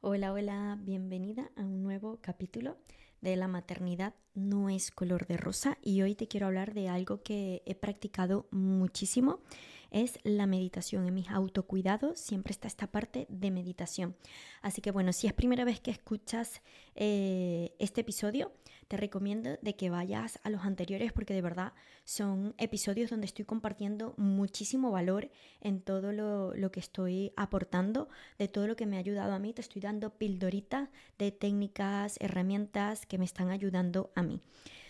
Hola, hola, bienvenida a un nuevo capítulo de la maternidad no es color de rosa y hoy te quiero hablar de algo que he practicado muchísimo es la meditación. En mis autocuidados siempre está esta parte de meditación. Así que bueno, si es primera vez que escuchas eh, este episodio, te recomiendo de que vayas a los anteriores porque de verdad son episodios donde estoy compartiendo muchísimo valor en todo lo, lo que estoy aportando, de todo lo que me ha ayudado a mí. Te estoy dando pildoritas de técnicas, herramientas que me están ayudando a mí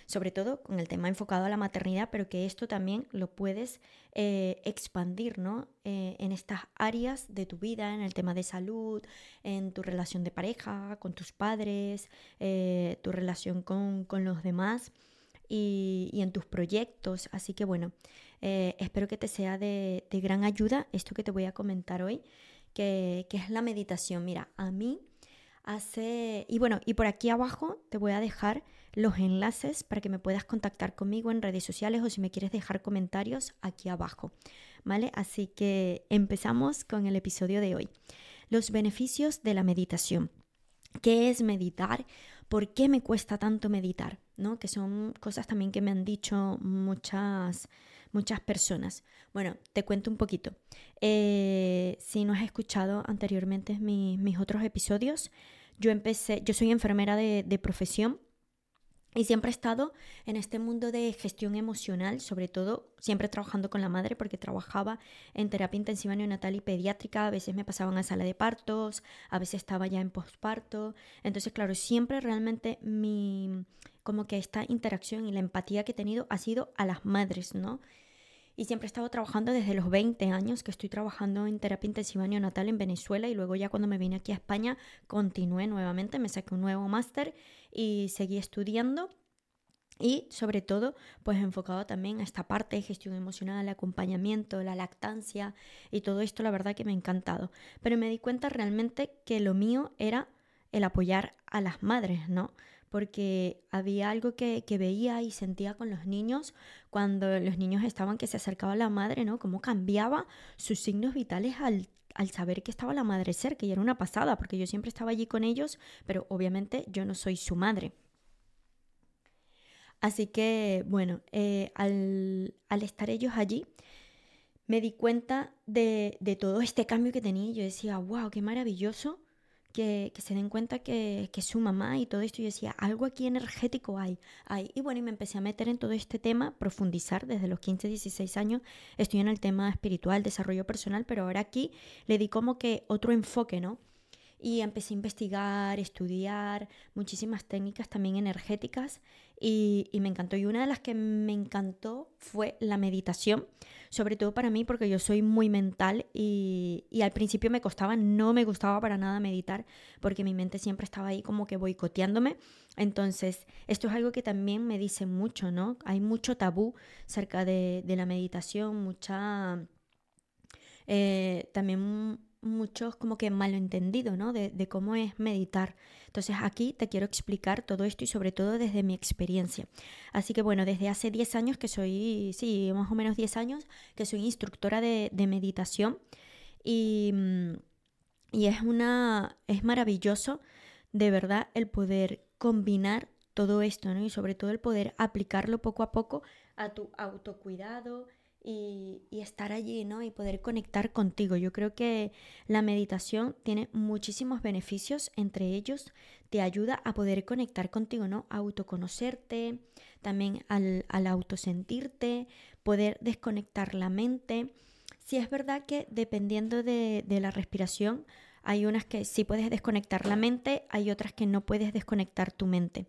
sobre todo con el tema enfocado a la maternidad, pero que esto también lo puedes eh, expandir ¿no? Eh, en estas áreas de tu vida, en el tema de salud, en tu relación de pareja, con tus padres, eh, tu relación con, los demás. Y, en tus proyectos. Así que bueno, espero que te sea de, gran ayuda esto que te voy a comentar hoy, que, que, es la meditación. Mira, a mí hace... Y bueno, y por aquí abajo te voy a dejar los enlaces para que me puedas contactar conmigo en redes sociales o si me quieres dejar comentarios aquí abajo. ¿Vale? Así que empezamos con el episodio de hoy. Los beneficios de la meditación. ¿Qué es meditar? ¿Por qué me cuesta tanto meditar? ¿No? Que son cosas también que me han dicho muchas, muchas personas. Bueno, te cuento un poquito. Eh, si no has escuchado anteriormente mis otros episodios, yo empecé, yo soy enfermera de, profesión y siempre he estado en este mundo de gestión emocional, sobre todo siempre trabajando con la madre porque trabajaba en terapia intensiva neonatal y pediátrica, a veces me pasaban a sala de partos, a veces estaba ya en posparto. Entonces, claro, siempre realmente mi como que esta interacción y la empatía que he tenido ha sido a las madres, ¿no? Y siempre he estado trabajando desde los 20 años que estoy trabajando en terapia intensiva neonatal en Venezuela y luego ya cuando me vine aquí a España continué nuevamente, me saqué un nuevo máster y seguí estudiando y sobre todo pues enfocado también a esta parte de gestión emocional, el acompañamiento, la lactancia y todo esto la verdad que me ha encantado. Pero me di cuenta realmente que lo mío era el apoyar a las madres, ¿no? Porque había algo que, veía y sentía con los niños cuando los niños estaban que se acercaba la madre, ¿no? Cómo cambiaba sus signos vitales al, al saber que estaba la madre cerca y era una pasada, porque yo siempre estaba allí con ellos, pero obviamente yo no soy su madre. Así que, bueno, eh, al, al, estar ellos allí, me di cuenta de, de todo este cambio que tenía yo decía, wow, qué maravilloso que, se den cuenta que, su mamá y todo esto. Yo decía, algo aquí energético hay, hay. Y bueno, y me empecé a meter en todo este tema, profundizar desde los 15, 16 años. Estoy en el tema espiritual, desarrollo personal, pero ahora aquí le di como que otro enfoque, ¿no? Y empecé a investigar, estudiar muchísimas técnicas también energéticas y, me encantó. Y una de las que me encantó fue la meditación, sobre todo para mí porque yo soy muy mental y, y al principio me costaba, no me gustaba para nada meditar porque mi mente siempre estaba ahí como que boicoteándome. Entonces, esto es algo que también me dice mucho, ¿no? Hay mucho tabú cerca de, de la meditación, mucha... Eh, también muchos como que malentendido, ¿no? De, cómo es meditar. Entonces aquí te quiero explicar todo esto y sobre todo desde mi experiencia. Así que bueno, desde hace 10 años que soy, sí, más o menos 10 años, que soy instructora de, de meditación y, y es una, es maravilloso de verdad el poder combinar todo esto, ¿no? Y sobre todo el poder aplicarlo poco a poco a tu autocuidado, y, estar allí, ¿no? Y poder conectar contigo. Yo creo que la meditación tiene muchísimos beneficios, entre ellos te ayuda a poder conectar contigo, ¿no? A autoconocerte, también al, al autosentirte, poder desconectar la mente. Si es verdad que dependiendo de, de la respiración, hay unas que sí puedes desconectar la mente, hay otras que no puedes desconectar tu mente.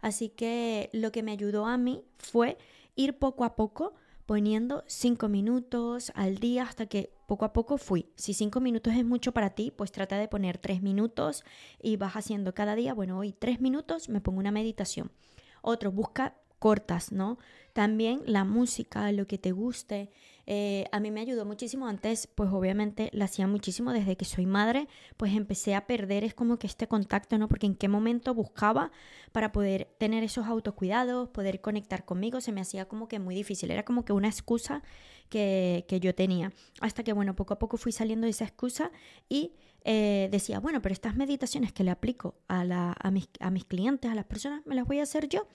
Así que lo que me ayudó a mí fue ir poco a poco poniendo cinco minutos al día hasta que poco a poco fui. Si cinco minutos es mucho para ti, pues trata de poner tres minutos y vas haciendo cada día, bueno, hoy tres minutos me pongo una meditación. Otro, busca cortas, ¿no? También la música, lo que te guste. Eh, a mí me ayudó muchísimo antes, pues obviamente la hacía muchísimo desde que soy madre, pues empecé a perder es como que este contacto, ¿no? Porque en qué momento buscaba para poder tener esos autocuidados, poder conectar conmigo, se me hacía como que muy difícil, era como que una excusa que, que yo tenía. Hasta que, bueno, poco a poco fui saliendo de esa excusa y eh, decía, bueno, pero estas meditaciones que le aplico a, la, a, mis, a mis clientes, a las personas, me las voy a hacer yo.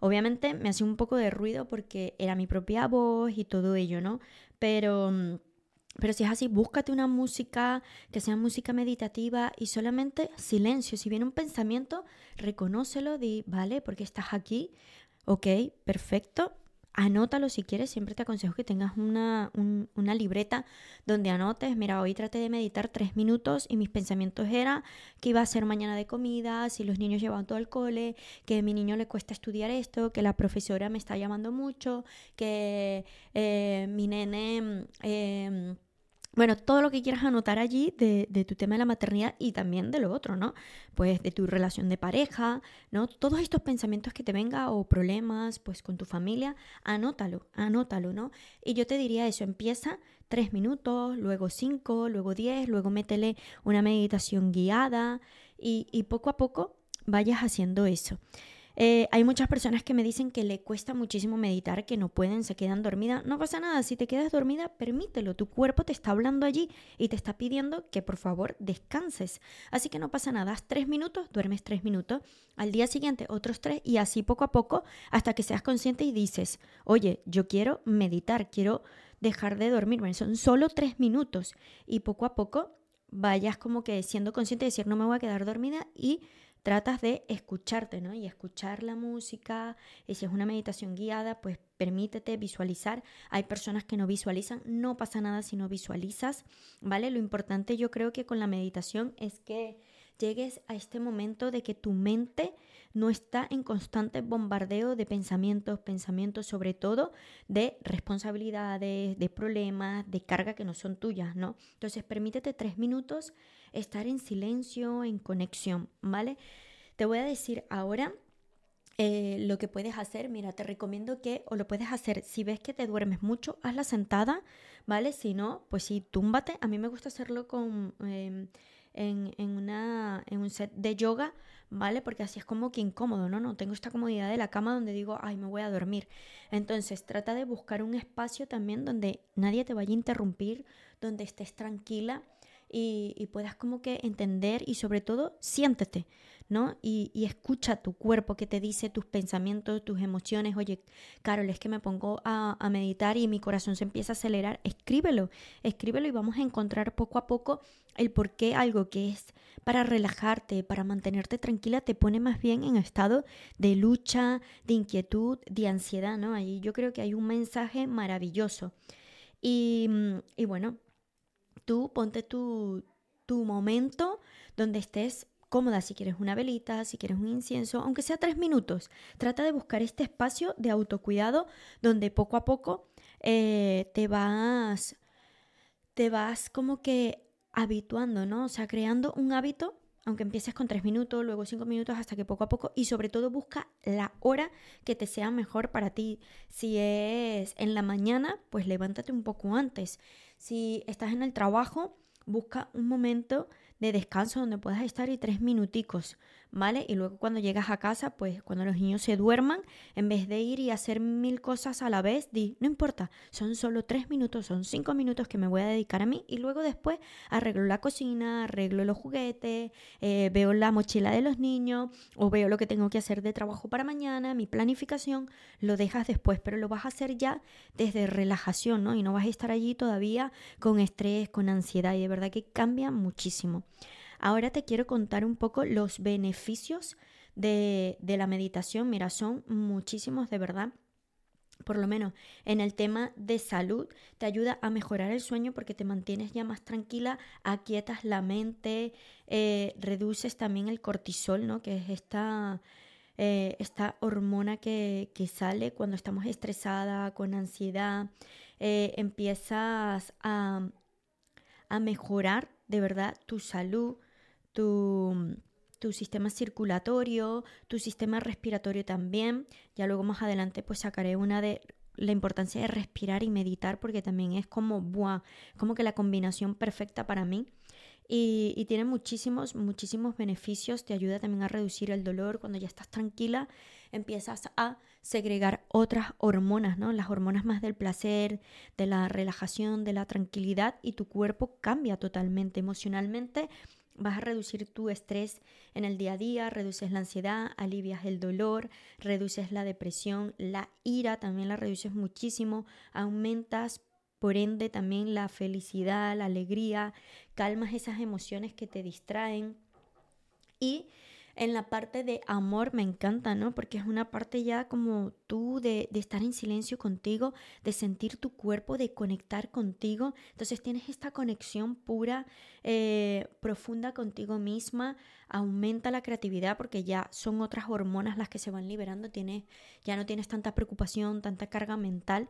Obviamente me hacía un poco de ruido porque era mi propia voz y todo ello, ¿no? Pero, mm, pero si es así, búscate una música que sea música meditativa y solamente silencio. Si viene un pensamiento, reconócelo, di, vale, porque estás aquí, ok, perfecto, anótalo si quieres, siempre te aconsejo que tengas una, una, libreta donde anotes, mira, hoy traté de meditar tres minutos y mis pensamientos eran que iba a ser mañana de comida, si los niños llevan todo al cole, que a mi niño le cuesta estudiar esto, que la profesora me está llamando mucho, que eh, mi nene... Eh, bueno, todo lo que quieras anotar allí de, tu tema de la maternidad y también de lo otro, ¿no? Pues de tu relación de pareja, ¿no? Todos estos pensamientos que te vengan o problemas, pues con tu familia, anótalo, anótalo, ¿no? Y yo te diría eso, empieza tres minutos, luego cinco, luego diez, luego métele una meditación guiada y, y poco a poco vayas haciendo eso. Eh, hay muchas personas que me dicen que le cuesta muchísimo meditar, que no pueden, se quedan dormidas. No pasa nada, si te quedas dormida, permítelo. Tu cuerpo te está hablando allí y te está pidiendo que por favor descanses. Así que no pasa nada, haz tres minutos, duermes tres minutos. Al día siguiente otros tres y así poco a poco hasta que seas consciente y dices, oye, yo quiero meditar, quiero dejar de dormirme. Son solo tres minutos y poco a poco vayas como que siendo consciente de decir no me voy a quedar dormida y tratas de escucharte, ¿no? Y escuchar la música, y si es una meditación guiada, pues permítete visualizar. Hay personas que no visualizan, no pasa nada si no visualizas, ¿vale? Lo importante yo creo que con la meditación es que llegues a este momento de que tu mente no está en constante bombardeo de pensamientos, pensamientos sobre todo de responsabilidades, de problemas, de carga que no son tuyas, ¿no? Entonces permítete tres minutos estar en silencio, en conexión, ¿vale? Te voy a decir ahora eh, lo que puedes hacer. Mira, te recomiendo que, o lo puedes hacer, si ves que te duermes mucho, hazla sentada, ¿vale? Si no, pues sí, túmbate. A mí me gusta hacerlo con, em, en, en, una, en un set de yoga, ¿vale? Porque así es como que incómodo, ¿no? No tengo esta comodidad de la cama donde digo, ay, me voy a dormir. Entonces, trata de buscar un espacio también donde nadie te vaya a interrumpir, donde estés tranquila y, puedas como que entender y sobre todo siéntete, ¿no? Y, escucha tu cuerpo que te dice tus pensamientos, tus emociones. Oye, Carol, es que me pongo a, meditar y mi corazón se empieza a acelerar. Escríbelo, escríbelo y vamos a encontrar poco a poco el por qué algo que es para relajarte, para mantenerte tranquila, te pone más bien en estado de lucha, de inquietud, de ansiedad, ¿no? Ahí yo creo que hay un mensaje maravilloso. Y, y bueno, tú ponte tu, momento donde estés cómoda, si quieres una velita, si quieres un incienso, aunque sea tres minutos. Trata de buscar este espacio de autocuidado donde poco a poco eh, te vas, te vas como que habituando, ¿no? O sea, creando un hábito, aunque empieces con tres minutos, luego cinco minutos, hasta que poco a poco, y sobre todo busca la hora que te sea mejor para ti. Si es en la mañana, pues levántate un poco antes. Si estás en el trabajo, busca un momento de descanso donde puedas estar y tres minuticos. ¿Vale? Y luego cuando llegas a casa, pues cuando los niños se duerman, en vez de ir y hacer mil cosas a la vez, di, no importa, son solo tres minutos, son cinco minutos que me voy a dedicar a mí y luego después arreglo la cocina, arreglo los juguetes, eh, veo la mochila de los niños o veo lo que tengo que hacer de trabajo para mañana, mi planificación, lo dejas después, pero lo vas a hacer ya desde relajación, ¿no? Y no vas a estar allí todavía con estrés, con ansiedad y de verdad que cambia muchísimo. Ahora te quiero contar un poco los beneficios de, la meditación. Mira, son muchísimos de verdad por lo menos en el tema de salud, te ayuda a mejorar el sueño porque te mantienes ya más tranquila, aquietas la mente, eh, reduces también el cortisol, ¿no? que es esta, eh, esta hormona que, sale cuando estamos estresada, con ansiedad, eh, empiezas a, a mejorar de verdad tu salud, tu, sistema circulatorio, tu sistema respiratorio también. Ya luego más adelante pues sacaré una de la importancia de respirar y meditar porque también es como, buah, como que la combinación perfecta para mí. y, tiene muchísimos, muchísimos beneficios. Te ayuda también a reducir el dolor. Cuando ya estás tranquila, empiezas a segregar otras hormonas, ¿no? Las hormonas más del placer, de la relajación, de la tranquilidad y tu cuerpo cambia totalmente emocionalmente. Vas a reducir tu estrés en el día a día, reduces la ansiedad, alivias el dolor, reduces la depresión, la ira también la reduces muchísimo, aumentas por ende, también la felicidad, la alegría, calmas esas emociones que te distraen. Y en la parte de amor me encanta, ¿no? Porque es una parte ya como tú de, estar en silencio contigo, de sentir tu cuerpo, de conectar contigo. Entonces tienes esta conexión pura, eh, profunda contigo misma, aumenta la creatividad porque ya son otras hormonas las que se van liberando, tienes, ya no tienes tanta preocupación, tanta carga mental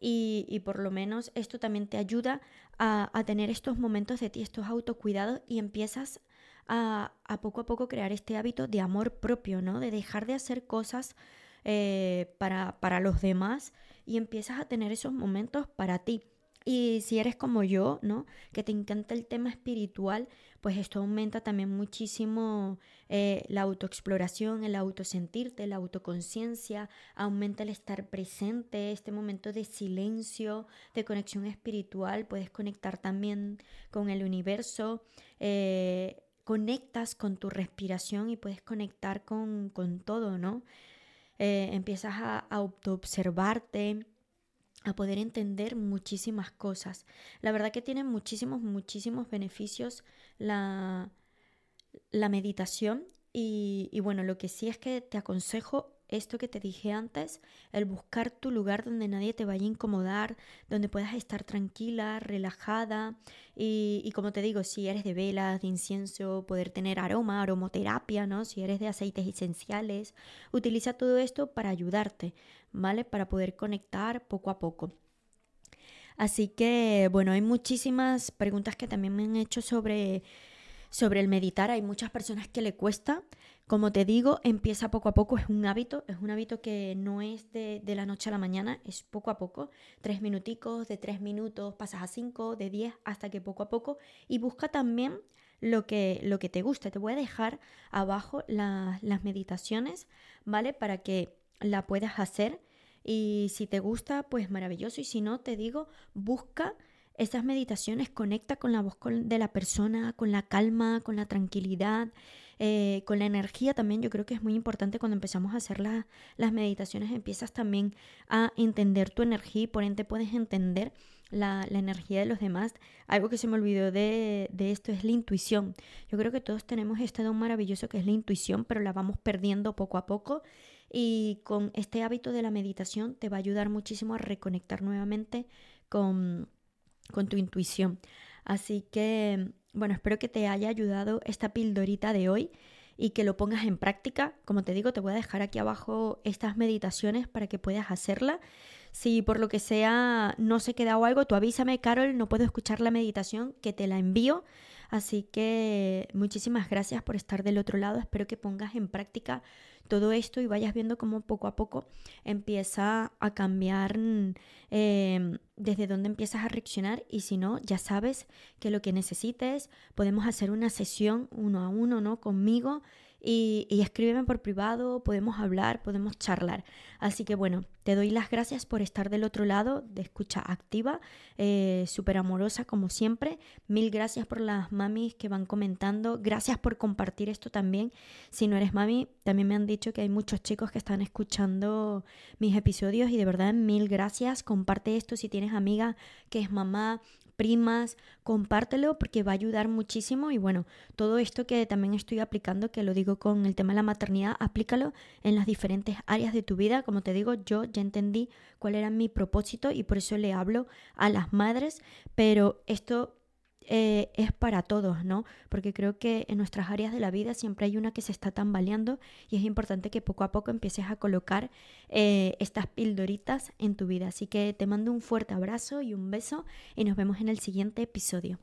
y, por lo menos esto también te ayuda a, tener estos momentos de ti, estos autocuidados y empiezas a, poco a poco crear este hábito de amor propio, ¿no? De dejar de hacer cosas eh, para, para los demás y empiezas a tener esos momentos para ti. Y si eres como yo, ¿no? Que te encanta el tema espiritual, pues esto aumenta también muchísimo eh, la autoexploración, el autosentirte, la autoconciencia, aumenta el estar presente, este momento de silencio, de conexión espiritual, puedes conectar también con el universo. Eh, conectas con tu respiración y puedes conectar con, todo, ¿no? Eh, empiezas a, a autoobservarte, a poder entender muchísimas cosas. La verdad que tiene muchísimos, muchísimos beneficios la, la meditación y, y, bueno, lo que sí es que te aconsejo esto que te dije antes, el buscar tu lugar donde nadie te vaya a incomodar, donde puedas estar tranquila, relajada y, y, como te digo, si eres de velas, de incienso, poder tener aroma, aromoterapia, ¿no? Si eres de aceites esenciales, utiliza todo esto para ayudarte, ¿vale? Para poder conectar poco a poco. Así que, bueno, hay muchísimas preguntas que también me han hecho sobre, sobre el meditar. Hay muchas personas que le cuesta. Como te digo, empieza poco a poco, es un hábito, es un hábito que no es de, la noche a la mañana, es poco a poco, tres minuticos, de tres minutos pasas a cinco, de diez, hasta que poco a poco, y busca también lo que, lo que te guste. Te voy a dejar abajo las meditaciones, ¿vale? Para que la puedas hacer y si te gusta, pues maravilloso, y si no, te digo, busca esas meditaciones, conecta con la voz de la persona, con la calma, con la tranquilidad. Eh, con la energía también yo creo que es muy importante cuando empezamos a hacer las meditaciones, empiezas también a entender tu energía y por ende puedes entender la, energía de los demás. Algo que se me olvidó de, de, esto es la intuición. Yo creo que todos tenemos este don maravilloso que es la intuición, pero la vamos perdiendo poco a poco y con este hábito de la meditación te va a ayudar muchísimo a reconectar nuevamente con, con tu intuición. Así que bueno, espero que te haya ayudado esta pildorita de hoy y que lo pongas en práctica. Como te digo, te voy a dejar aquí abajo estas meditaciones para que puedas hacerla. Si por lo que sea no se queda o algo, tú avísame, Carol, no puedo escuchar la meditación, que te la envío. Así que muchísimas gracias por estar del otro lado. Espero que pongas en práctica todo esto y vayas viendo cómo poco a poco empieza a cambiar em, desde dónde empiezas a reaccionar y si no, ya sabes que lo que necesites, podemos hacer una sesión uno a uno, ¿no? Conmigo y, escríbeme por privado, podemos hablar, podemos charlar. Así que bueno, te doy las gracias por estar del otro lado, de escucha activa, eh, súper amorosa como siempre. Mil gracias por las mamis que van comentando, gracias por compartir esto también. Si no eres mami, también me han dicho que hay muchos chicos que están escuchando mis episodios y de verdad mil gracias. Comparte esto si tienes amiga que es mamá, primas, compártelo porque va a ayudar muchísimo y bueno, todo esto que también estoy aplicando, que lo digo con el tema de la maternidad, aplícalo en las diferentes áreas de tu vida. Como te digo, yo ya entendí cuál era mi propósito y por eso le hablo a las madres, pero esto eh, es para todos, ¿no? Porque creo que en nuestras áreas de la vida siempre hay una que se está tambaleando y es importante que poco a poco empieces a colocar eh, estas pildoritas en tu vida. Así que te mando un fuerte abrazo y un beso y nos vemos en el siguiente episodio.